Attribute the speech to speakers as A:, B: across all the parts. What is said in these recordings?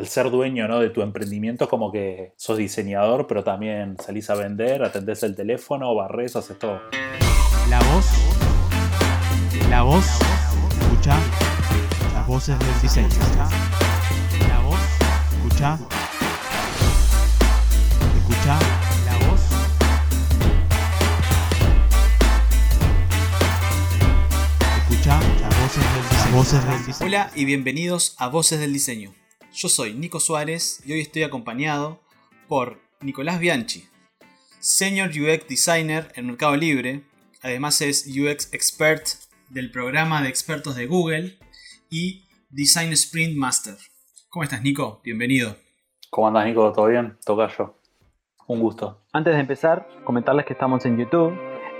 A: al ser dueño ¿no? de tu emprendimiento, es como que sos diseñador, pero también salís a vender, atendés el teléfono, barres, haces todo.
B: La voz. La voz. Escucha las voces del diseño. La voz. Escucha. Escucha la voz. Escucha las. Voces del diseño.
C: Hola y bienvenidos a Voces del Diseño. Yo soy Nico Suárez y hoy estoy acompañado por Nicolás Bianchi, Senior UX Designer en Mercado Libre, además es UX Expert del programa de expertos de Google y Design Sprint Master. ¿Cómo estás Nico? Bienvenido.
A: ¿Cómo andas, Nico? ¿Todo bien? Toca yo. Un gusto.
D: Antes de empezar, comentarles que estamos en YouTube,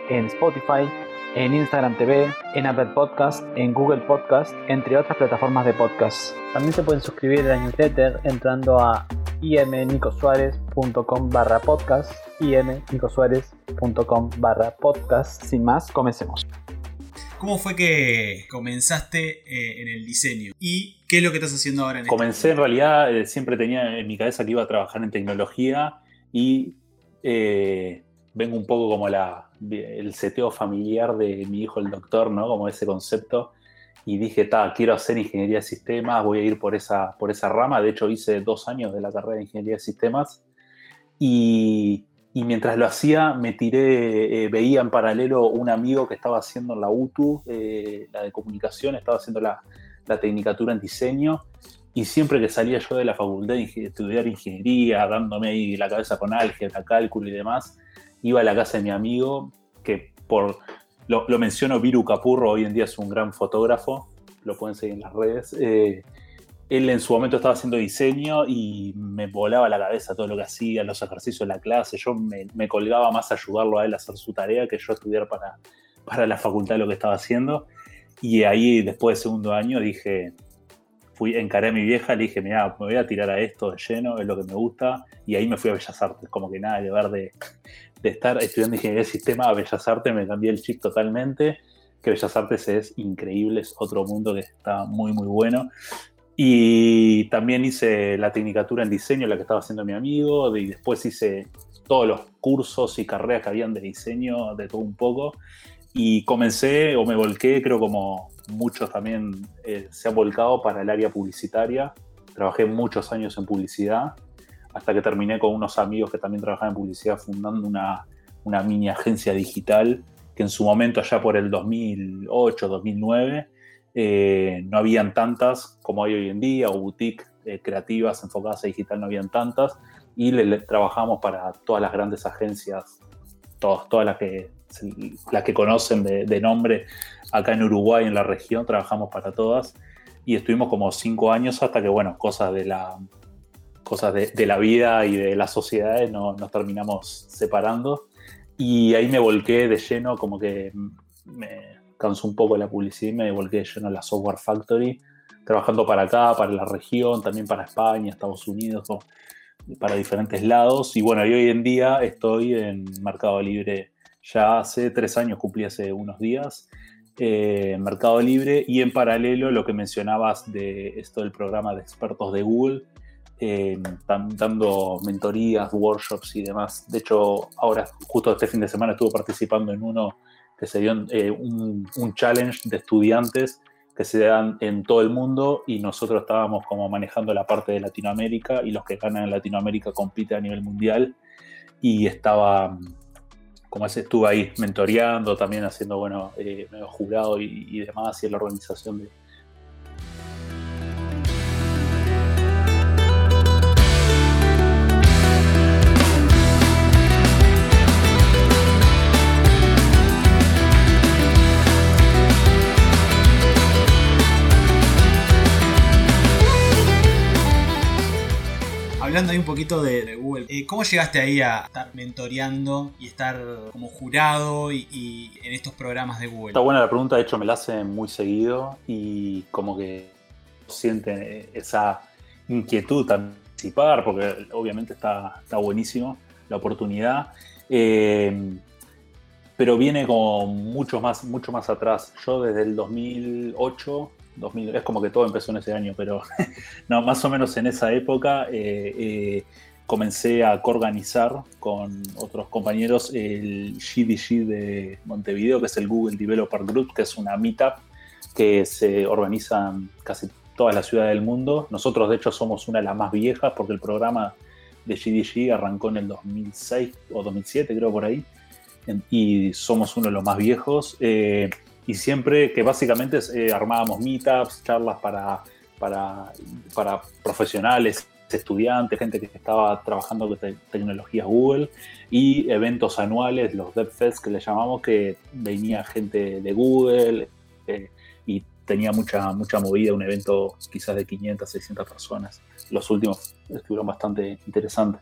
D: en Spotify, en Instagram TV, en Apple Podcast, en Google Podcast, entre otras plataformas de podcast. También se pueden suscribir a la newsletter entrando a imnicosuárez.com barra podcast, imnicosuárez.com barra podcast. Sin más, comencemos.
C: ¿Cómo fue que comenzaste eh, en el diseño? ¿Y qué es lo que estás haciendo ahora en este
A: Comencé en realidad, eh, siempre tenía en mi cabeza que iba a trabajar en tecnología y eh, vengo un poco como la, el seteo familiar de mi hijo el doctor, ¿no? Como ese concepto. Y dije, ta, quiero hacer ingeniería de sistemas, voy a ir por esa, por esa rama. De hecho, hice dos años de la carrera de ingeniería de sistemas. Y, y mientras lo hacía, me tiré, eh, veía en paralelo un amigo que estaba haciendo la UTU, eh, la de comunicación, estaba haciendo la, la tecnicatura en diseño. Y siempre que salía yo de la facultad de estudiar ingeniería, dándome ahí la cabeza con álgebra, cálculo y demás, iba a la casa de mi amigo, que por lo, menciono, Viru Capurro, hoy en día es un gran fotógrafo, lo pueden seguir en las redes. Eh, él en su momento estaba haciendo diseño y me volaba la cabeza todo lo que hacía, los ejercicios la clase. Yo me, me colgaba más a ayudarlo a él a hacer su tarea que yo estudiar para, para la facultad lo que estaba haciendo. Y ahí, después del segundo año, dije, fui, encaré a mi vieja, le dije, mira, me voy a tirar a esto de lleno, es lo que me gusta. Y ahí me fui a Bellas Artes, como que nada que ver de, de estar estudiando ingeniería de sistema a Bellas Artes, me cambié el chip totalmente, que Bellas Artes es increíble, es otro mundo que está muy, muy bueno. Y también hice la tecnicatura en diseño, la que estaba haciendo mi amigo, y después hice todos los cursos y carreras que habían de diseño, de todo un poco. Y comencé o me volqué, creo como muchos también eh, se han volcado para el área publicitaria. Trabajé muchos años en publicidad hasta que terminé con unos amigos que también trabajaban en publicidad fundando una, una mini agencia digital que en su momento, allá por el 2008, 2009, eh, no habían tantas como hay hoy en día, o boutique eh, creativas enfocadas a digital no habían tantas, y trabajamos para todas las grandes agencias, todas, todas las que, las que conocen de, de nombre acá en Uruguay, en la región, trabajamos para todas, y estuvimos como cinco años hasta que, bueno, cosas de la, cosas de, de, la vida y de las sociedades no, nos terminamos separando. Y ahí me volqué de lleno, como que me cansó un poco la publicidad y me volqué de lleno a la Software Factory, trabajando para acá, para la región, también para España, Estados Unidos, para diferentes lados. Y bueno, y hoy en día estoy en Mercado Libre ya hace tres años, cumplí hace unos días. Eh, Mercado Libre y en paralelo lo que mencionabas de esto del programa de expertos de Google, eh, dando mentorías, workshops y demás. De hecho, ahora, justo este fin de semana, estuve participando en uno que se dio eh, un, un, challenge de estudiantes que se dan en todo el mundo y nosotros estábamos como manejando la parte de Latinoamérica y los que ganan en Latinoamérica compiten a nivel mundial y estaba, como ese, estuve ahí mentoreando, también haciendo, bueno, eh, jurado y, y demás y en la organización de,
C: hablando ahí un poquito de, Google, eh, ¿cómo llegaste ahí a estar mentoreando y estar como jurado y, en estos programas de Google?
A: Está buena la pregunta, de hecho me la hacen muy seguido y como que sienten esa inquietud participar, porque obviamente está, está buenísimo la oportunidad. Eh, pero viene como mucho más, mucho más atrás. Yo desde el 2008 2000, es como que todo empezó en ese año, pero no, más o menos en esa época eh, eh, comencé a coorganizar con otros compañeros el GDG de Montevideo, que es el Google Developer Group, que es una meetup que se organiza en casi todas las ciudades del mundo. Nosotros, de hecho, somos una de las más viejas porque el programa de GDG arrancó en el 2006 o 2007, creo por ahí, y somos uno de los más viejos. Eh, y siempre que básicamente eh, armábamos meetups, charlas para, para, para, profesionales, estudiantes, gente que estaba trabajando con tecnologías Google y eventos anuales, los DevFest que le llamamos, que venía gente de Google eh, y tenía mucha, mucha movida, un evento quizás de 500, 600 personas. Los últimos estuvieron bastante interesantes.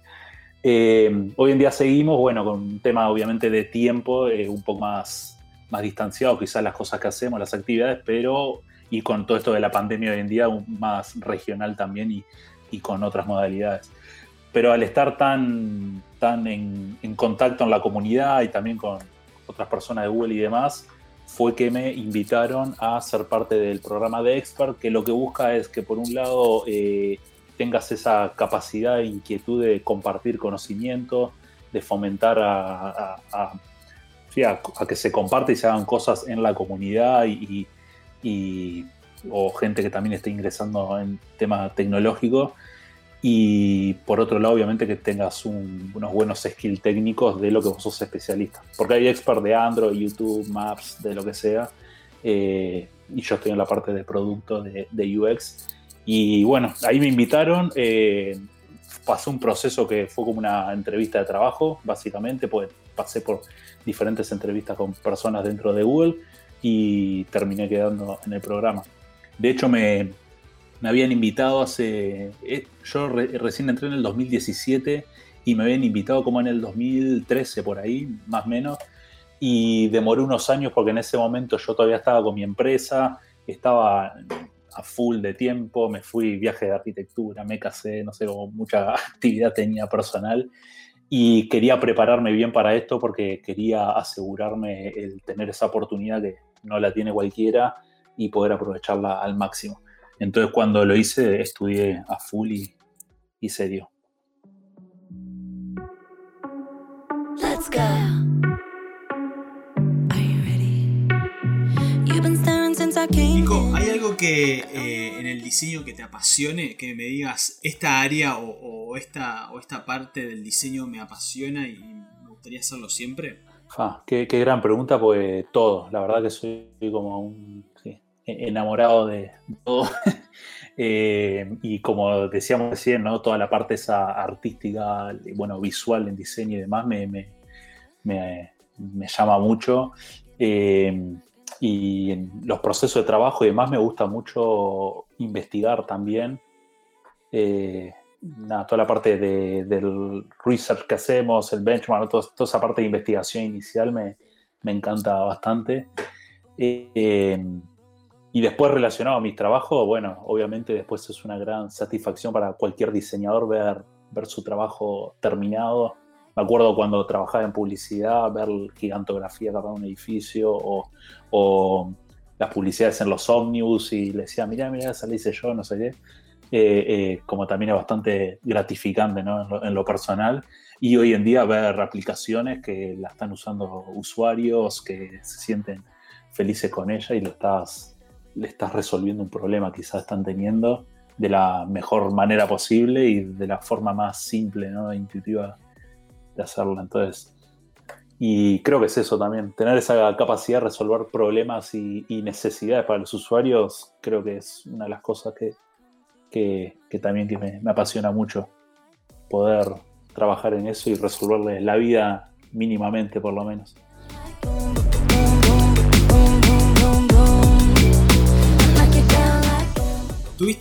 A: Eh, hoy en día seguimos, bueno, con un tema obviamente de tiempo un poco más más distanciado quizás las cosas que hacemos, las actividades, pero y con todo esto de la pandemia hoy en día más regional también y, y con otras modalidades. Pero al estar tan, tan en, contacto en la comunidad y también con otras personas de Google y demás, fue que me invitaron a ser parte del programa de Expert, que lo que busca es que por un lado eh, tengas esa capacidad e inquietud de compartir conocimiento, de fomentar a, que se comparte y se hagan cosas en la comunidad y, o gente que también esté ingresando en temas tecnológicos. Y por otro lado, obviamente que tengas unos buenos skills técnicos de lo que vos sos especialista. Porque hay experts de Android, YouTube, Maps, de lo que sea. Eh, y yo estoy en la parte de producto de, UX. Y bueno, ahí me invitaron. Eh, pasé un proceso que fue como una entrevista de trabajo, básicamente, pues pasé por diferentes entrevistas con personas dentro de Google y terminé quedando en el programa. De hecho, me, habían invitado hace... Eh, yo recién entré en el 2017 y me habían invitado como en el 2013 por ahí, más o menos, y demoré unos años porque en ese momento yo todavía estaba con mi empresa, estaba a full de tiempo, me fui viaje de arquitectura, me casé, no sé, mucha actividad tenía personal y quería prepararme bien para esto porque quería asegurarme el tener esa oportunidad que no la tiene cualquiera y poder aprovecharla al máximo. Entonces cuando lo hice estudié a full y, y se dio. Let's go.
C: Nico, ¿hay algo que eh, en el diseño que te apasione? Que me digas, esta área o, esta, o esta parte del diseño me apasiona y me gustaría hacerlo siempre?
A: qué, gran pregunta, pues todo. La verdad que soy como un e-, enamorado de todo. Eh, y como decíamos recién, ¿no? toda la parte esa artística, bueno, visual en diseño y demás me, me, me llama mucho. Eh, y en los procesos de trabajo y demás me gusta mucho investigar también. Eh, toda la parte de, del research que hacemos, el benchmark, toda, esa parte de investigación inicial me, me encanta bastante. Eh, y después relacionado a mi trabajo, bueno, obviamente después es una gran satisfacción para cualquier diseñador ver, ver su trabajo terminado me acuerdo cuando trabajaba en publicidad, ver gigantografía de un edificio o, las publicidades en los ómnibus y le decía, mira, mira, esa la hice yo, no sé qué. Eh, eh, como también es bastante gratificante ¿no? en, lo, personal. Y hoy en día ver aplicaciones que la están usando usuarios que se sienten felices con ella y le estás, le estás resolviendo un problema que quizás están teniendo de la mejor manera posible y de la forma más simple, ¿no? intuitiva de hacerlo. Entonces, y creo que es eso también, tener esa capacidad de resolver problemas y, necesidades para los usuarios, creo que es una de las cosas que, que, también que me, me, apasiona mucho, poder trabajar en eso y resolverle la vida mínimamente por lo menos.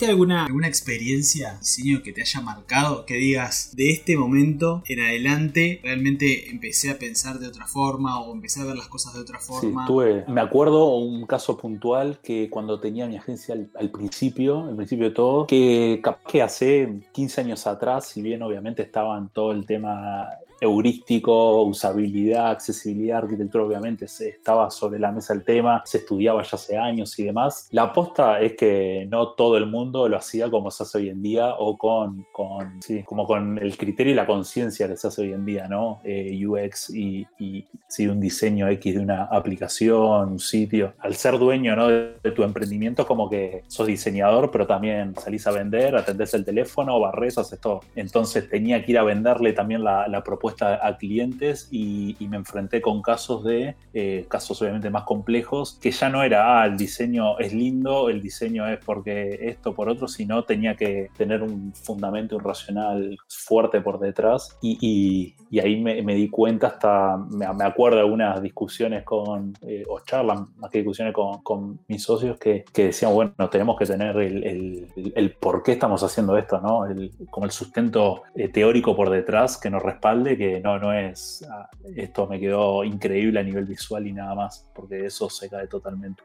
C: ¿Tuviste alguna, alguna experiencia diseño que te haya marcado? Que digas, de este momento en adelante realmente empecé a pensar de otra forma o empecé a ver las cosas de otra forma.
A: Sí, tuve, me acuerdo un caso puntual que cuando tenía mi agencia al, principio, al principio de todo, que capaz que hace 15 años atrás, si bien obviamente estaba en todo el tema heurístico, usabilidad, accesibilidad, arquitectura, obviamente se estaba sobre la mesa el tema, se estudiaba ya hace años y demás. La aposta es que no todo el mundo lo hacía como se hace hoy en día o con, con sí, como con el criterio y la conciencia que se hace hoy en día, ¿no? Eh, UX y, y sí, un diseño X de una aplicación, un sitio. Al ser dueño ¿no? de, tu emprendimiento, como que sos diseñador, pero también salís a vender, atendés el teléfono, barres, haces todo. Entonces tenía que ir a venderle también la, la propuesta a clientes y, y, me enfrenté con casos de, eh, casos obviamente más complejos, que ya no era, ah, el diseño es lindo, el diseño es porque esto por otro, sino tenía que tener un fundamento, un racional fuerte por detrás y, y, y ahí me, me, di cuenta hasta, me, me acuerdo de algunas discusiones con, eh, o charlas, más que discusiones con, con mis socios, que, que, decían, bueno, tenemos que tener el, el, el, por qué estamos haciendo esto, ¿no? El, como el sustento eh, teórico por detrás que nos respalde, que no, no es, ah, esto me quedó increíble a nivel visual y nada más, porque eso se cae totalmente.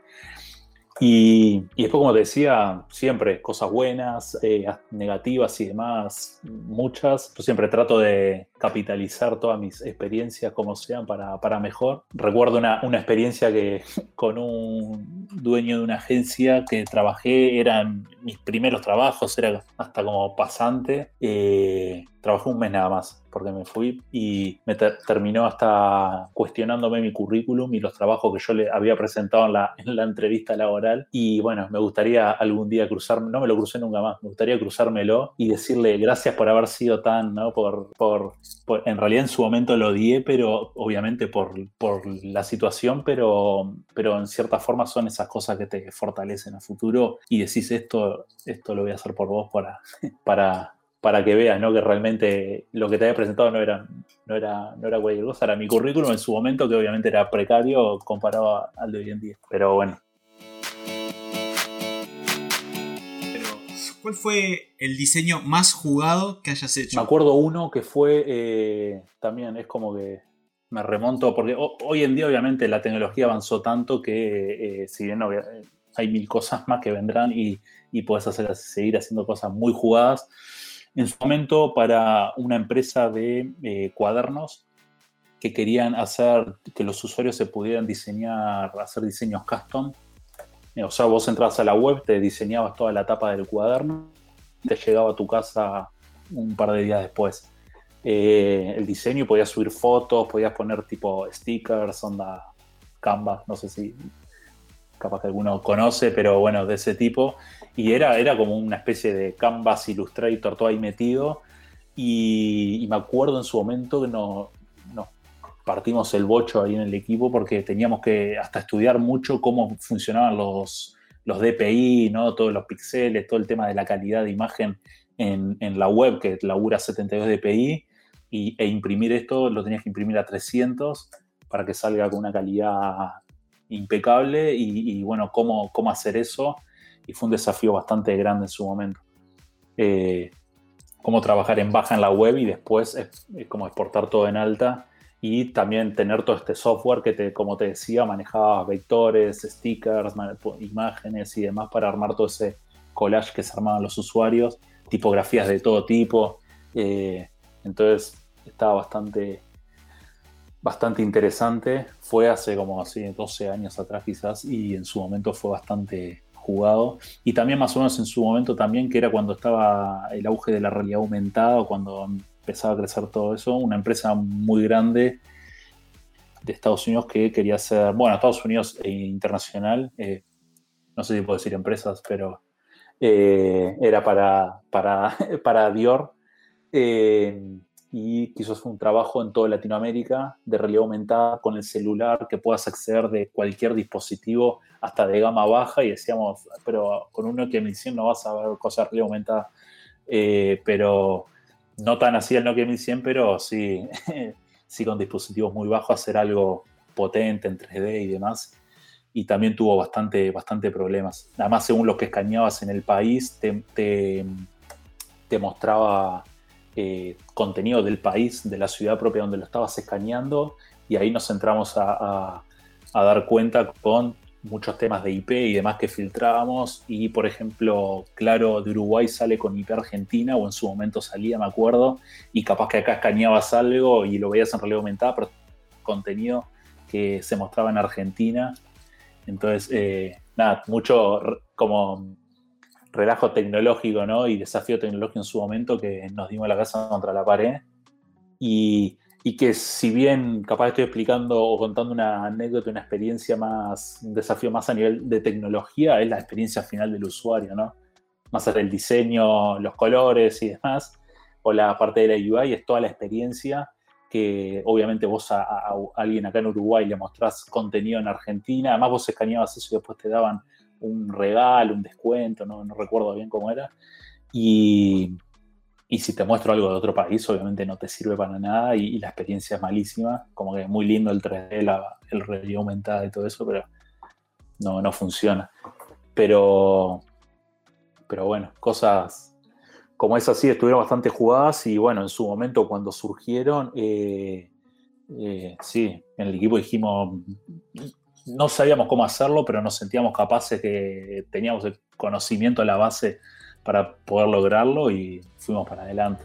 A: Y, y, después, como te decía, siempre cosas buenas, eh, negativas y demás, muchas. Yo siempre trato de capitalizar todas mis experiencias como sean para, para mejor. Recuerdo una, una, experiencia que con un dueño de una agencia que trabajé, eran mis primeros trabajos, era hasta como pasante. Eh, trabajé un mes nada más porque me fui y me ter terminó hasta cuestionándome mi currículum y los trabajos que yo le había presentado en la, en la entrevista laboral. Y bueno, me gustaría algún día cruzarme, no me lo crucé nunca más, me gustaría cruzármelo y decirle gracias por haber sido tan, ¿no? Por, por, por en realidad en su momento lo odié, pero obviamente por, por la situación, pero, pero en cierta forma son esas cosas que te fortalecen a futuro y decís esto, esto lo voy a hacer por vos para, para para que veas ¿no? que realmente lo que te había presentado no era, no, era, no era cualquier cosa, era mi currículum en su momento, que obviamente era precario comparado al de hoy en día. Pero bueno.
C: ¿cuál fue el diseño más jugado que hayas hecho?
A: Me acuerdo uno que fue, eh, también es como que me remonto, porque hoy en día obviamente la tecnología avanzó tanto que eh, si bien hay mil cosas más que vendrán y, y puedes hacer, seguir haciendo cosas muy jugadas, en su momento para una empresa de eh, cuadernos que querían hacer que los usuarios se pudieran diseñar, hacer diseños custom. O sea, vos entrabas a la web, te diseñabas toda la tapa del cuaderno, te llegaba a tu casa un par de días después. Eh, el diseño, podías subir fotos, podías poner tipo stickers, onda Canva, no sé si capaz que alguno conoce, pero bueno, de ese tipo. Y era, era como una especie de Canvas Illustrator todo ahí metido. Y, me acuerdo en su momento que nos no, partimos el bocho ahí en el equipo porque teníamos que hasta estudiar mucho cómo funcionaban los, los DPI, ¿no? todos los píxeles, todo el tema de la calidad de imagen en, en la web que labura 72 dpi. Y, e imprimir esto lo tenías que imprimir a 300 para que salga con una calidad impecable y, bueno, cómo, cómo hacer eso. Y fue un desafío bastante grande en su momento. Eh, cómo trabajar en baja en la web y después es, es como exportar todo en alta y también tener todo este software que, te, como te decía, manejaba vectores, stickers, imágenes y demás para armar todo ese collage que se armaban los usuarios, tipografías de todo tipo. Eh, entonces estaba bastante, bastante interesante. Fue hace como así 12 años atrás quizás y en su momento fue bastante jugado. Y también más o menos en su momento también, que era cuando estaba el auge de la realidad aumentada cuando empezaba a crecer todo eso, una empresa muy grande de Estados Unidos que quería ser, bueno, Estados Unidos e internacional, eh, no sé si puedo decir empresas, pero eh, era para, para, para Dior. Eh, y quiso hacer un trabajo en toda Latinoamérica de realidad aumentada con el celular, que puedas acceder de cualquier dispositivo hasta de gama baja y decíamos, pero con un Nokia 1100 no vas a ver cosas de realidad aumentada, eh, pero no tan así el Nokia 1100, pero sí, sí con dispositivos muy bajos hacer algo potente en 3D y demás. Y también tuvo bastante, bastante problemas. Además, según lo que escaneabas en el país, te, te, te mostraba eh, contenido del país, de la ciudad propia donde lo estabas escaneando, y ahí nos entramos a, dar cuenta con muchos temas de IP y demás que filtrábamos. Y por ejemplo, claro, de Uruguay sale con IP Argentina, o en su momento salía, me acuerdo, y capaz que acá escaneabas algo y lo veías en realidad aumentada, pero contenido que se mostraba en Argentina. Entonces, eh, nada, mucho como relajo tecnológico, ¿no? Y desafío tecnológico en su momento que nos dimos la casa contra la pared. Y y que si bien capaz estoy explicando o contando una anécdota, una experiencia más, un desafío más a nivel de tecnología, es la experiencia final del usuario, ¿no? Más allá del diseño, los colores y demás, o la parte de la UI, es toda la experiencia que obviamente vos a, alguien acá en Uruguay le mostrás contenido en Argentina, además vos escaneabas eso y después te daban un regalo, un descuento, no, no recuerdo bien cómo era, y y si te muestro algo de otro país, obviamente no te sirve para nada y, la experiencia es malísima. Como que es muy lindo el 3D, la, el realidad aumentada y todo eso, pero no, no funciona. Pero, pero bueno, cosas como esas sí estuvieron bastante jugadas y bueno, en su momento cuando surgieron, eh, eh, sí, en el equipo dijimos, no sabíamos cómo hacerlo, pero nos sentíamos capaces que teníamos el conocimiento la base para poder lograrlo y fuimos para adelante.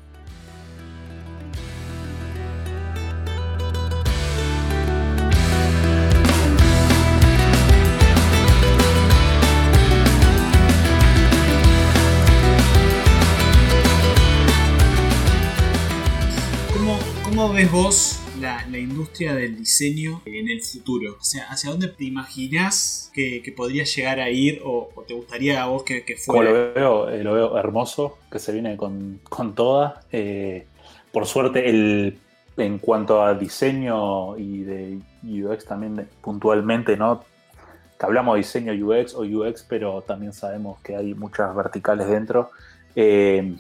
C: ¿Cómo, cómo ves vos la, industria del diseño en el futuro? O sea, ¿hacia dónde te imaginas que, podría llegar a ir o, te gustaría a vos que, fuera?
A: lo veo, eh, lo veo hermoso, que se viene con, con toda. Eh, por suerte, el, en cuanto a diseño y de UX también puntualmente, ¿no? Que hablamos de diseño UX o UX, pero también sabemos que hay muchas verticales dentro. Eh,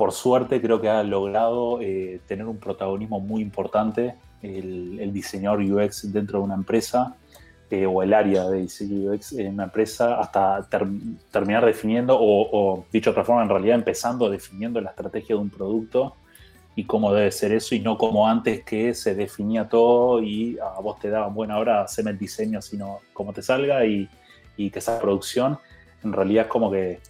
A: por suerte creo que ha logrado eh, tener un protagonismo muy importante el, diseñador UX dentro de una empresa eh, o el área de diseño UX en una empresa hasta terminar definiendo o, dicho de otra forma en realidad empezando definiendo la estrategia de un producto y cómo debe ser eso y no como antes que se definía todo y a vos te daban, bueno, ahora haceme el diseño sino como te salga y, que esa producción en realidad es como que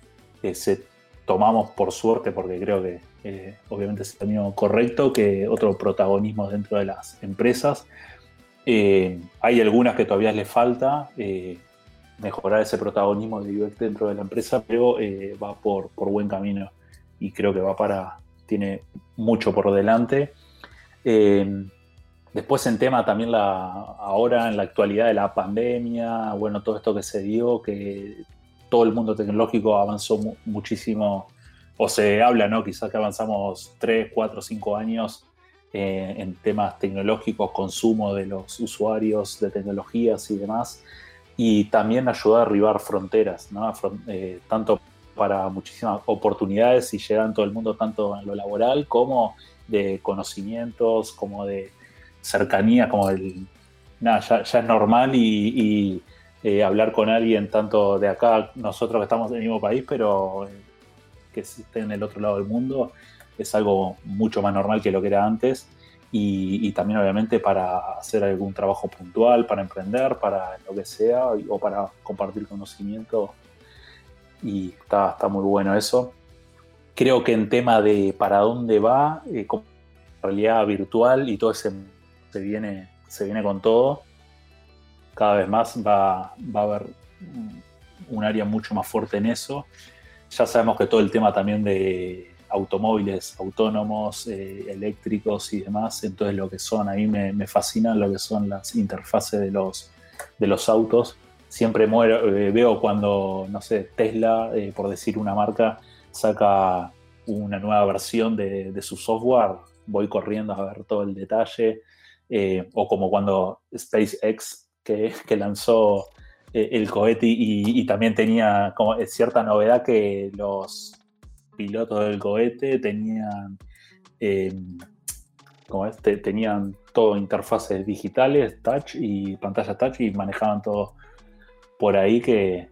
A: se tomamos por suerte, porque creo que eh, obviamente es el camino correcto, que otro protagonismo dentro de las empresas. Eh, hay algunas que todavía les falta eh, mejorar ese protagonismo de UX dentro de la empresa, pero va por, por, buen camino y creo que va para, tiene mucho por delante. Después en tema también la, ahora en la actualidad de la pandemia, bueno, todo esto que se dio, que todo el mundo tecnológico avanzó muchísimo, o se habla, ¿no? Quizás que avanzamos 3, 4, 5 años eh, en temas tecnológicos, consumo de los usuarios de tecnologías y demás, y también ayudó a arribar fronteras, ¿no? Eh, tanto para muchísimas oportunidades y llegar a todo el mundo, tanto en lo laboral como de conocimientos, como de cercanía, como el... Nada, ya, es normal y eh, hablar con alguien tanto de acá, nosotros que estamos en el mismo país, pero eh, que esté en el otro lado del mundo, es algo mucho más normal que lo que era antes. Y, también obviamente para hacer algún trabajo puntual, para emprender, para lo que sea, o para compartir conocimiento. Y está, está muy bueno eso. Creo que en tema de para dónde va, eh, realidad virtual y todo ese se viene, se viene con todo cada vez más va, va a haber un área mucho más fuerte en eso. Ya sabemos que todo el tema también de automóviles autónomos, eh, eléctricos y demás, entonces lo que son, a mí me, me, fascinan lo que son las interfaces de los, de los autos. Siempre muero, eh, veo cuando, no sé, Tesla, eh, por decir una marca, saca una nueva versión de, de, su software, voy corriendo a ver todo el detalle. o como cuando SpaceX que, lanzó eh, el cohete y, también tenía como cierta novedad que los pilotos del cohete tenían, em, este, tenían todo interfaces digitales, touch y pantalla touch y manejaban todo por ahí que,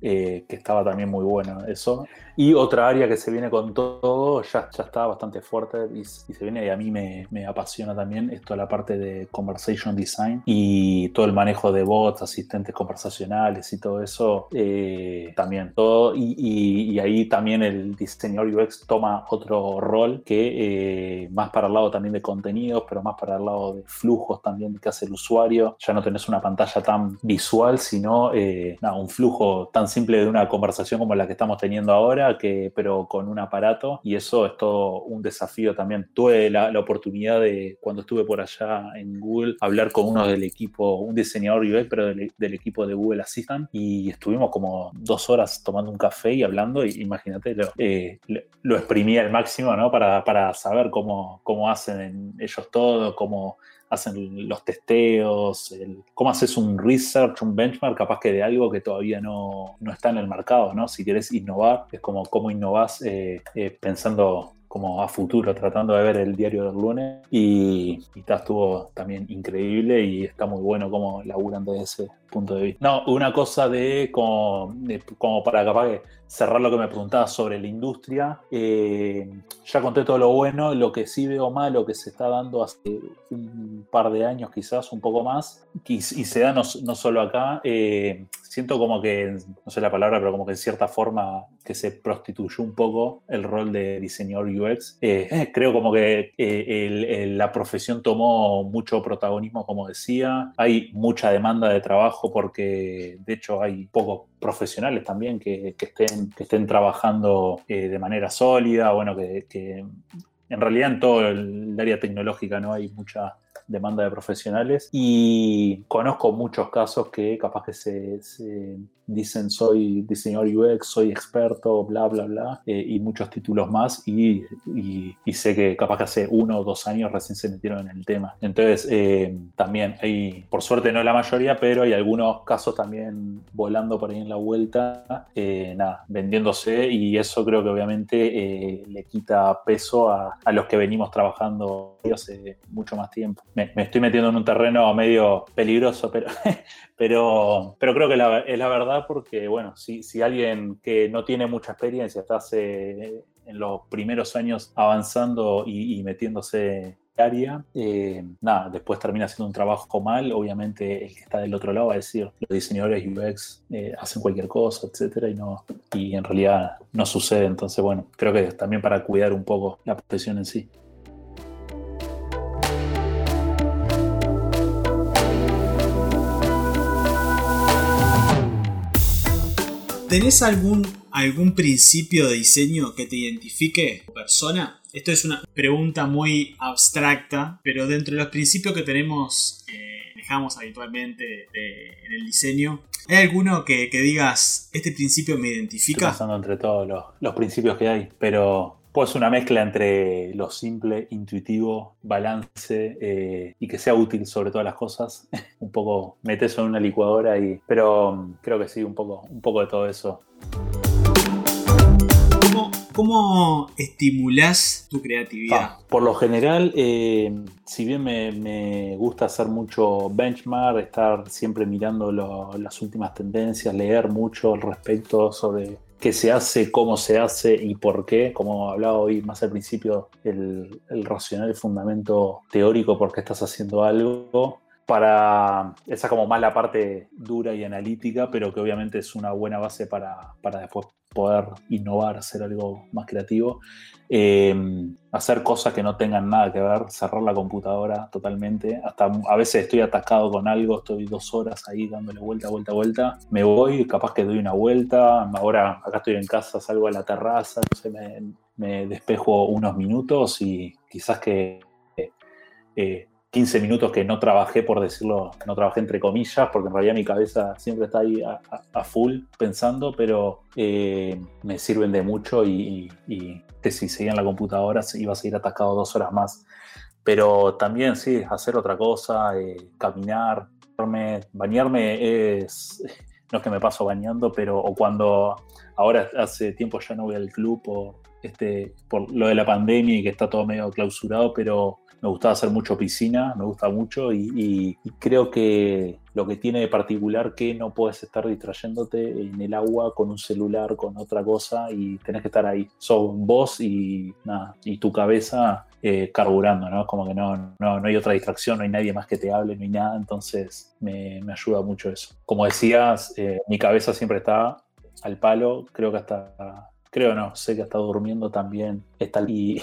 A: eh, que estaba también muy bueno eso. Y otra área que se viene con todo, ya, ya está bastante fuerte y, se viene, y a mí me, me, apasiona también, es toda la parte de conversation design y todo el manejo de bots, asistentes conversacionales y todo eso, eh, también todo. Y, y, ahí también el diseñador UX toma otro rol que eh, más para el lado también de contenidos, pero más para el lado de flujos también que hace el usuario. Ya no tenés una pantalla tan visual, sino eh, un flujo tan simple de una conversación como la que estamos teniendo ahora, que, pero con un aparato. Y eso es todo un desafío también. Tuve la, oportunidad de, cuando estuve por allá en Google, hablar con uno del equipo, un diseñador UX, pero del, equipo de Google Assistant. Y estuvimos como dos horas tomando un café y hablando. Y imagínate, lo, eh, lo exprimí al máximo, ¿no? Para, para saber cómo, cómo hacen ellos todo, cómo hacen los testeos, cómo haces un research, un benchmark, capaz que de algo que todavía no, está en el mercado, ¿no? Si quieres innovar, es como cómo innovás eh, eh, pensando como a futuro, tratando de ver el diario del lunes y, y estuvo también increíble y está muy bueno cómo laburan desde ese punto de vista. No, una cosa de como, para capaz que cerrar lo que me preguntabas sobre la industria. Eh, ya conté todo lo bueno, lo que sí veo malo que se está dando hace un par de años quizás, un poco más, y, se da no, no solo acá, eh, siento como que, no sé la palabra, pero como que en cierta forma que se prostituyó un poco el rol de diseñador UX. Eh, creo como que la profesión tomó mucho protagonismo, como decía, hay mucha demanda de trabajo porque de hecho hay pocos profesionales también que, estén, que estén trabajando eh, de manera sólida, bueno, que, que, en realidad en todo el área tecnológica no hay mucha demanda de profesionales y conozco muchos casos que capaz que se, dicen soy diseñador UX, soy experto, bla, bla, bla, eh, y muchos títulos más y, sé que capaz que hace uno o dos años recién se metieron en el tema. Entonces, eh, también hay, por suerte no la mayoría, pero hay algunos casos también volando por ahí en la vuelta, eh, nada, vendiéndose y eso creo que obviamente le quita peso a, a los que venimos trabajando hace mucho más tiempo me, estoy metiendo en un terreno medio peligroso, pero, pero, creo que es la verdad porque, bueno, si, si alguien que no tiene mucha experiencia está en los primeros años avanzando y, metiéndose área, eh, nada, después termina haciendo un trabajo mal, obviamente el que está del otro lado va a decir, los diseñadores UX eh, hacen cualquier cosa, etcétera, y no, y en realidad no sucede, entonces bueno, creo que también para cuidar un poco la profesión en sí.
C: ¿Tenés algún, algún principio de diseño que te identifique persona? Esto es una pregunta muy abstracta, pero dentro de los principios que tenemos, eh, dejamos habitualmente en el diseño, ¿hay alguno que, digas, este principio me identifica?
A: Estoy pasando entre todos los, los principios que hay, pero pues una mezcla entre lo simple, intuitivo, balance eh, y que sea útil sobre todas las cosas. un poco metes en una licuadora y. Pero mm, creo que sí, un poco, un poco de todo eso.
C: ¿Cómo, estimulas tu creatividad?
A: por lo general, eh, si bien me, gusta hacer mucho benchmark, estar siempre mirando las últimas tendencias, leer mucho al respecto sobre qué se hace, cómo se hace y por qué, como hablaba hoy más al principio, el, racional, el fundamento teórico por qué estás haciendo algo, para esa como más la parte dura y analítica, pero que obviamente es una buena base para, para después poder innovar, hacer algo más creativo, eh, hacer cosas que no tengan nada que ver, cerrar la computadora totalmente, hasta a veces estoy atascado con algo, estoy dos horas ahí dándole vuelta, vuelta, vuelta, me voy, capaz que doy una vuelta, ahora acá estoy en casa, salgo a la terraza, me, me despejo unos minutos y quizás que... Eh, 15 minutos que no trabajé, por decirlo, no trabajé entre comillas, porque en realidad mi cabeza siempre está ahí a, full pensando, pero eh, me sirven de mucho y, que si seguía en la computadora iba a seguir atascado dos horas más. Pero también, sí, hacer otra cosa, eh, caminar, bañarme es, no es que me paso bañando, pero o cuando ahora hace tiempo ya no voy al club o este, por lo de la pandemia y que está todo medio clausurado, pero me gustaba hacer mucho piscina, me gusta mucho y, creo que lo que tiene de particular que no puedes estar distrayéndote en el agua con un celular, con otra cosa y tenés que estar ahí. Sos vos y, nada, y tu cabeza eh, carburando, ¿no? Como que no, no, hay otra distracción, no hay nadie más que te hable, no hay nada, entonces me, ayuda mucho eso. Como decías, eh, mi cabeza siempre está al palo, creo que hasta creo no, sé que ha estado durmiendo también. Está, y,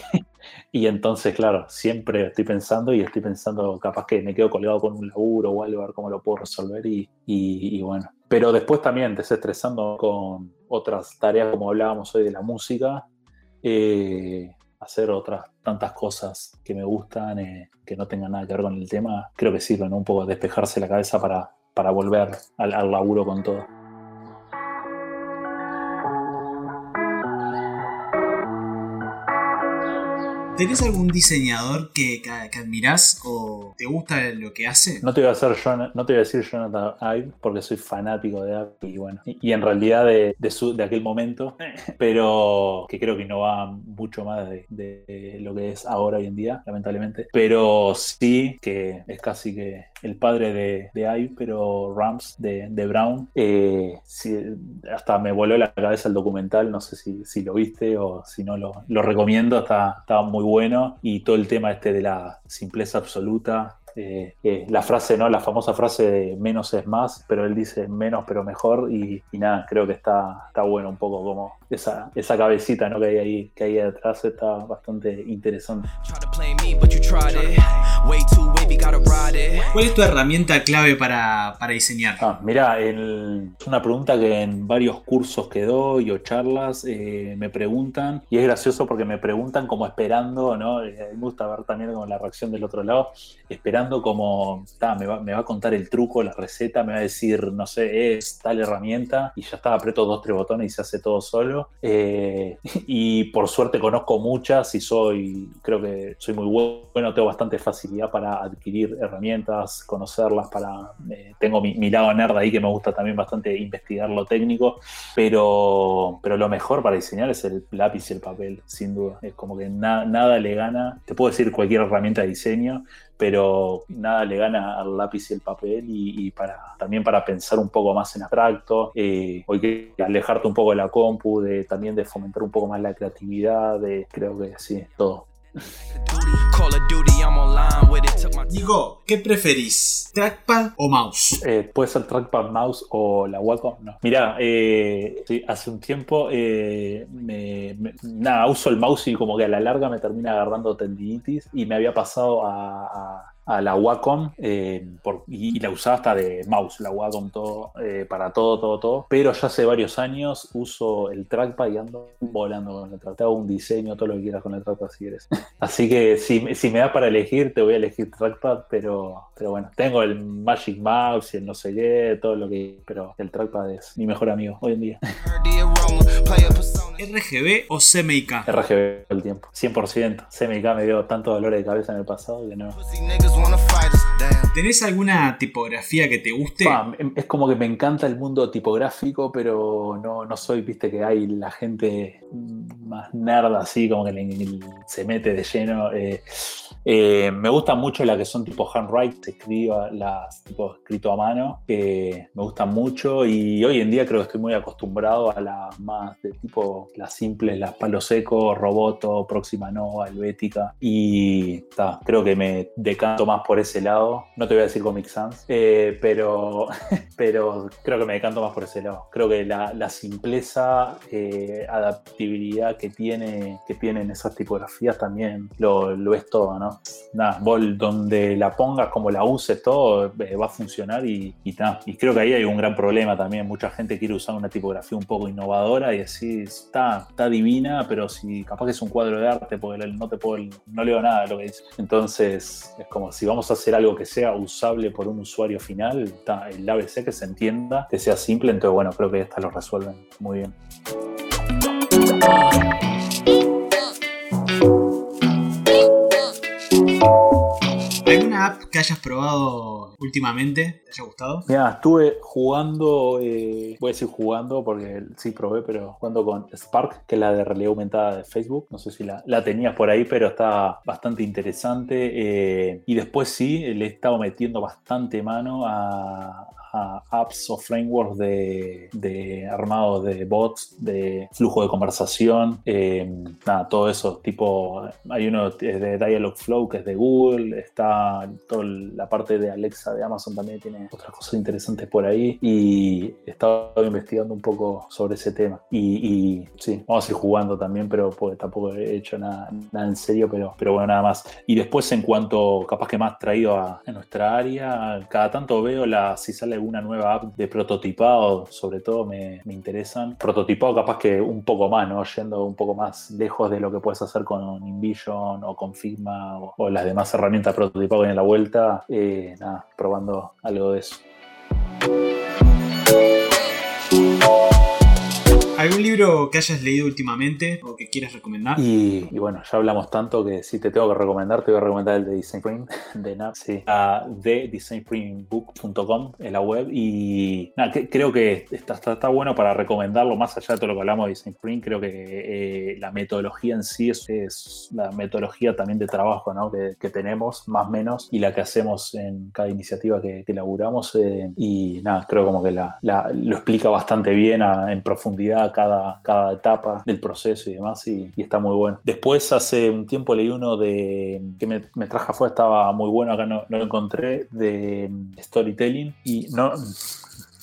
A: y entonces, claro, siempre estoy pensando y estoy pensando, capaz que me quedo colgado con un laburo o algo, a ver cómo lo puedo resolver y, y, bueno. Pero después también desestresando con otras tareas, como hablábamos hoy de la música, eh, hacer otras tantas cosas que me gustan, eh, que no tengan nada que ver con el tema, creo que sirven un poco despejarse la cabeza para, para volver al laburo con todo.
C: ¿Tenés algún diseñador que, que, admirás o te gusta lo que hace?
A: No te voy a, hacer, no te voy a decir Jonathan Ive porque soy fanático de Apple y bueno, y, en realidad de, de, aquel momento, pero que creo que no va mucho más de, lo que es ahora hoy en día, lamentablemente. Pero sí que es casi que el padre de, de Ive, pero Rams de, de Brown. Eh, hasta me voló la cabeza el documental, no sé si, si lo viste o si no lo, lo recomiendo, está, está muy bueno y todo el tema este de la simpleza absoluta, eh, eh, la frase, ¿no? La famosa frase de menos es más, pero él dice menos pero mejor y, nada, creo que está, está bueno un poco como esa, esa cabecita ¿no? que hay ahí, que hay detrás está bastante interesante.
C: ¿Cuál es tu herramienta clave para, para diseñar?
A: Ah, mira, es una pregunta que en varios cursos que doy o charlas eh, me preguntan y es gracioso porque me preguntan como esperando, ¿no? me gusta ver también como la reacción del otro lado, esperando como, me, va, me va a contar el truco, la receta, me va a decir, no sé, es tal herramienta y ya está, aprieto dos, tres botones y se hace todo solo. Eh, y por suerte conozco muchas y soy, creo que soy muy bueno, tengo bastante facilidad para adquirir herramientas, conocerlas, para, eh, tengo mi, lado nerd ahí que me gusta también bastante investigar lo técnico, pero, pero lo mejor para diseñar es el lápiz y el papel, sin duda. Es como que nada le gana, te puedo decir cualquier herramienta de diseño, pero nada le gana al lápiz y el papel y, para, también para pensar un poco más en abstracto, eh, hay que alejarte un poco de la compu, de, también de fomentar un poco más la creatividad, de creo que sí, todo.
C: Nico, ¿qué preferís? ¿Trackpad o mouse?
A: Eh, puede ser trackpad, mouse o la Wacom. No. Mirá, eh, hace un tiempo eh, nada, uso el mouse y como que a la larga me termina agarrando tendinitis y me había pasado a a la Wacom eh, y, la usaba hasta de mouse, la Wacom todo, eh, para todo, todo, todo. Pero ya hace varios años uso el trackpad y ando volando con el trackpad. Hago un diseño, todo lo que quieras con el trackpad si quieres. Así que si, si, me da para elegir, te voy a elegir trackpad, pero, pero bueno, tengo el Magic Mouse y el no sé qué, todo lo que. Pero el trackpad es mi mejor amigo hoy en día.
C: ¿RGB o CMYK?
A: RGB el tiempo, 100%. CMYK me dio tanto dolor de cabeza en el pasado que no.
C: ¿Tenés alguna tipografía que te guste?
A: es como que me encanta el mundo tipográfico, pero no, no soy, viste, que hay la gente más nerd así, como que se mete de lleno. Eh, eh, me gustan mucho las que son tipo handwrite, se escriba las tipo escrito a mano, que me gustan mucho y hoy en día creo que estoy muy acostumbrado a las más de tipo las simples, las palo seco, roboto, próxima nova, helvética y creo que me decanto más por ese lado. No te voy a decir Comic Sans, eh, pero, pero creo que me decanto más por ese lado. Creo que la, simpleza, eh, adaptabilidad que, tiene, que tienen esas tipografías también lo es todo, ¿no? Nada, donde la pongas, como la uses, todo eh, va a funcionar y, y, y creo que ahí hay un gran problema también. Mucha gente quiere usar una tipografía un poco innovadora y así está, está divina, pero si capaz que es un cuadro de arte, porque no te puedo, no leo nada de lo que dice. Entonces, es como si vamos a hacer algo que sea usable por un usuario final, el ABC que se entienda, que sea simple, entonces bueno, creo que esta lo resuelven muy bien.
C: App que hayas probado últimamente? ¿Te haya gustado?
A: Mira, estuve jugando, eh, voy a decir jugando porque sí probé, pero jugando con Spark, que es la de realidad aumentada de Facebook. No sé si la, la tenías por ahí, pero está bastante interesante. eh, y después sí, le he estado metiendo bastante mano a, a apps o frameworks de, de armados de bots, de flujo de conversación, eh, nada, todo eso, tipo, hay uno de Dialogflow que es de Google, está toda la parte de Alexa de Amazon también tiene otras cosas interesantes por ahí y he estado investigando un poco sobre ese tema y, y sí, vamos a ir jugando también, pero pues, tampoco he hecho nada, nada en serio, pero, pero bueno, nada más. Y después en cuanto capaz que más traído a, a nuestra área, cada tanto veo la, si sale alguna nueva app de prototipado, sobre todo me, me interesan. Prototipado capaz que un poco más, ¿no? Yendo un poco más lejos de lo que puedes hacer con InVision o con Figma o, las demás herramientas prototipado en la vuelta. Eh, nada, probando algo de eso.
C: ¿Algún libro que hayas leído últimamente o que quieras recomendar?
A: Y, y bueno, ya hablamos tanto que si te tengo que recomendar, te voy a recomendar el de Design Print de NAP, sí, a de designprintbook.com en la web. Y nada, que- creo que está, está, está bueno para recomendarlo, más allá de todo lo que hablamos de Design Print, creo que eh, la metodología en sí es, es la metodología también de trabajo ¿no? que, que tenemos, más o menos, y la que hacemos en cada iniciativa que, que elaboramos. eh, y nada, creo como que la, la- lo explica bastante bien a- en profundidad cada, cada etapa del proceso y demás, y, está muy bueno. Después, hace un tiempo leí uno de que me, me traje afuera, estaba muy bueno, acá no, no lo encontré, de storytelling, y no.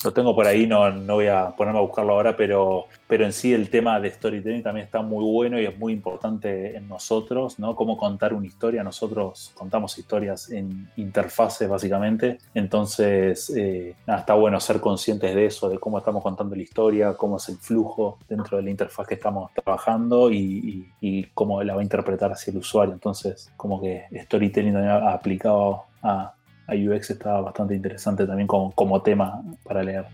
A: Lo tengo por ahí, no, no voy a ponerme a buscarlo ahora, pero, pero en sí el tema de storytelling también está muy bueno y es muy importante en nosotros, ¿no? Cómo contar una historia. Nosotros contamos historias en interfaces, básicamente. Entonces, eh, nada, está bueno ser conscientes de eso, de cómo estamos contando la historia, cómo es el flujo dentro de la interfaz que estamos trabajando y, y- y cómo la va a interpretar hacia el usuario. Entonces, como que storytelling también aplicado a, a UX está bastante interesante también como, como tema para leer.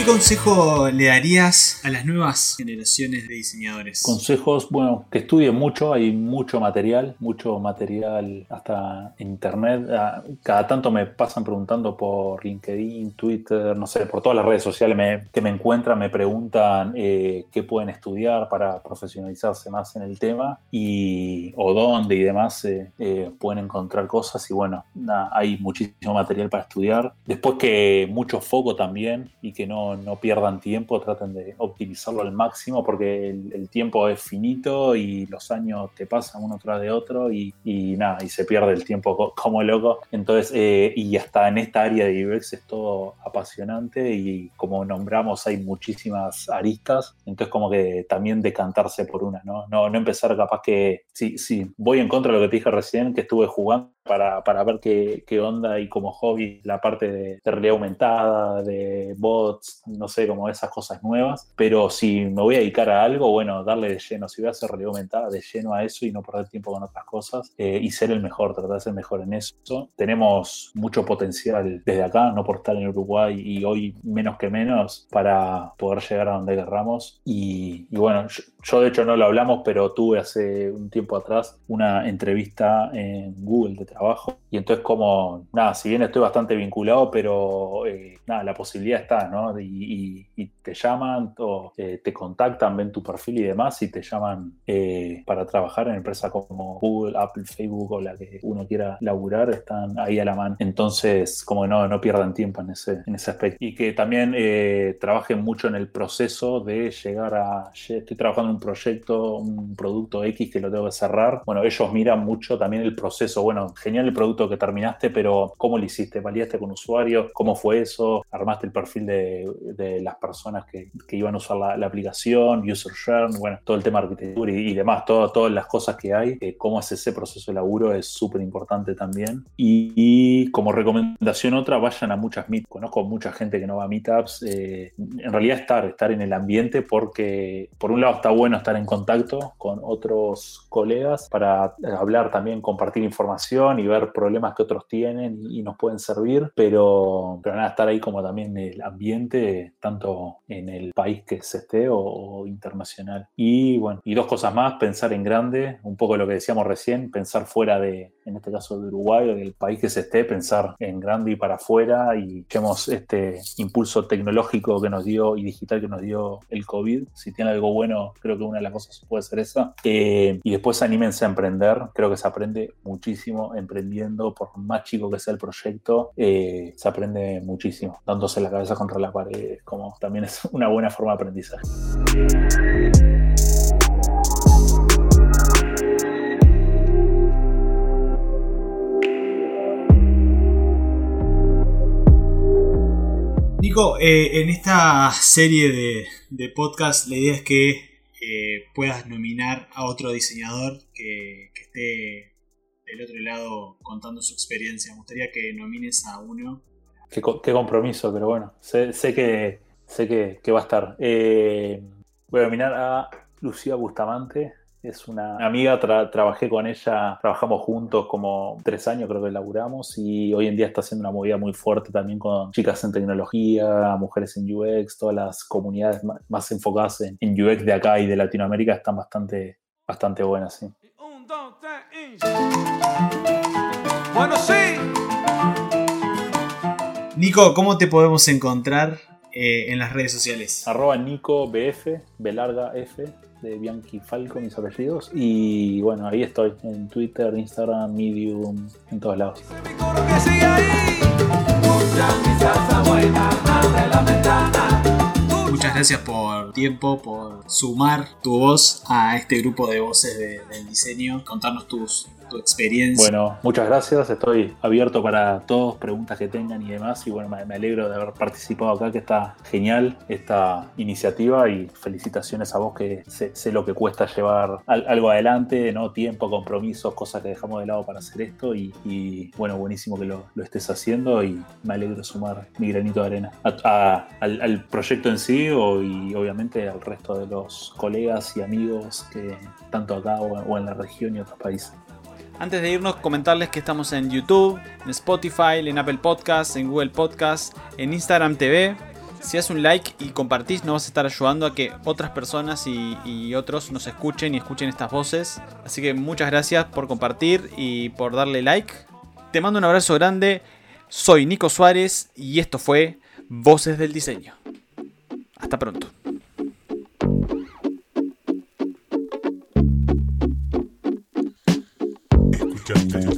C: ¿Qué consejo le darías a las nuevas generaciones de diseñadores?
A: Consejos, bueno, que estudien mucho, hay mucho material, mucho material hasta internet. Ah, Cada tanto me pasan preguntando por LinkedIn, Twitter, no sé, por todas las redes sociales me- que me encuentran, me preguntan eh, qué pueden estudiar para profesionalizarse más en el tema y o dónde y demás eh, eh, pueden encontrar cosas y bueno, hay muchísimo material para estudiar. Después que mucho foco también y que no, no pierdan tiempo, traten de optimizarlo al máximo porque el, tiempo es finito y los años te pasan uno tras de otro y, nada, y se pierde el tiempo co- como loco. Entonces, eh, y hasta en esta área de UX es todo apasionante y como nombramos hay muchísimas aristas, entonces como que también decantarse por una, ¿no? No, no empezar capaz que, sí, sí, voy en contra de lo que te dije recién, que estuve jugando para, para ver qué, qué onda y como hobby la parte de, de realidad aumentada, de bots, no sé, como esas cosas nuevas. Pero si me voy a dedicar a algo, bueno, darle de lleno. Si voy a hacer realidad aumentada, de lleno a eso y no perder tiempo con otras cosas eh, y ser el mejor, tratar de ser mejor en eso. Tenemos mucho potencial desde acá, no por estar en Uruguay y hoy menos que menos para poder llegar a donde querramos. Y, y bueno, yo, yo de hecho no lo hablamos, pero tuve hace un tiempo atrás una entrevista en Google de trabajo. Y entonces como, nada, si bien estoy bastante vinculado, pero eh, nada, la posibilidad está, ¿no? Y, y- y te llaman o eh, te contactan, ven tu perfil y demás, y te llaman eh, para trabajar en empresas como Google, Apple, Facebook o la que uno quiera laburar, están ahí a la mano. Entonces, como no, no pierdan tiempo en ese, en ese aspecto. Y que también eh, trabajen mucho en el proceso de llegar a, "Ye, estoy trabajando un proyecto, un producto X que lo tengo que cerrar. Bueno, ellos miran mucho también el proceso. Bueno, genial el producto que terminaste, pero ¿cómo lo hiciste? ¿Validaste con usuarios? ¿Cómo fue eso? ¿Armaste el perfil de, de las personas que, que iban a usar la, la aplicación? ¿User share? Bueno, todo el tema de arquitectura y, y demás, todo- todas las cosas que hay. eh, cómo es ese proceso de laburo es súper importante también. Y, y como recomendación otra, vayan a muchas meet. Conozco mucha gente que no va a meetups. eh, en realidad estar, estar en el ambiente porque por un lado está bueno estar en contacto con otros colegas para hablar también, compartir información y ver problemas que otros tienen y, nos pueden servir, pero, pero nada, estar ahí como también el ambiente, tanto en el país que se esté o, internacional. Y bueno, y dos cosas más, pensar en grande, un poco lo que decíamos recién, pensar fuera de, en este caso de Uruguay o del país que se esté, pensar en grande y para afuera y echemos este impulso tecnológico que nos dio y digital que nos dio el COVID. Si tiene algo bueno, creo que una de las cosas puede ser esa. Eh, y después anímense a emprender, creo que se aprende muchísimo emprendiendo, por más chico que sea el proyecto, eh, se aprende muchísimo, dándose la cabeza contra la pared, como también es una buena forma de aprendizaje.
C: Nico, eh, en esta serie de, de podcast la idea es que puedas nominar a otro diseñador que, esté del otro lado contando su experiencia. Me gustaría que nomines a uno.
A: Qué, compromiso, pero bueno, sé, que, sé que, va a estar. Eh, voy a nominar a Lucía Bustamante, es una amiga, trabajé con ella, trabajamos juntos como tres años creo que laburamos y hoy en día está haciendo una movida muy fuerte también con chicas en tecnología, mujeres en UX, todas las comunidades más, enfocadas en, UX de acá y de Latinoamérica están bastante, bastante buenas. ¿sí?
C: Bueno, sí. Nico, ¿cómo te podemos encontrar eh, en las redes sociales?
A: Arroba Nico BF, Belarga F, de Bianchi Falco, mis apellidos. Y bueno, ahí estoy, en Twitter, Instagram, Medium, en todos lados.
C: Muchas gracias por tiempo, por sumar tu voz a este grupo de voces del diseño, contarnos tus, tu experiencia.
A: Bueno, muchas gracias. Estoy abierto para todos, preguntas que tengan y demás. Y bueno, me, alegro de haber participado acá, que está genial esta iniciativa. Y felicitaciones a vos, que sé, lo que cuesta llevar algo adelante, ¿no? Tiempo, compromisos, cosas que dejamos de lado para hacer esto. Y, bueno, buenísimo que lo, estés haciendo. Y me alegro sumar mi granito de arena al, proyecto en sí y obviamente al resto de los colegas y amigos que tanto acá o en la región y otros países.
C: Antes de irnos, comentarles que estamos en YouTube, en Spotify, en Apple Podcasts, en Google Podcasts, en Instagram TV. Si haces un like y compartís, nos vas a estar ayudando a que otras personas y, otros nos escuchen y escuchen estas voces. Así que muchas gracias por compartir y por darle like. Te mando un abrazo grande. Soy Nico Suárez y esto fue Voces del Diseño. Hasta pronto.
E: Voces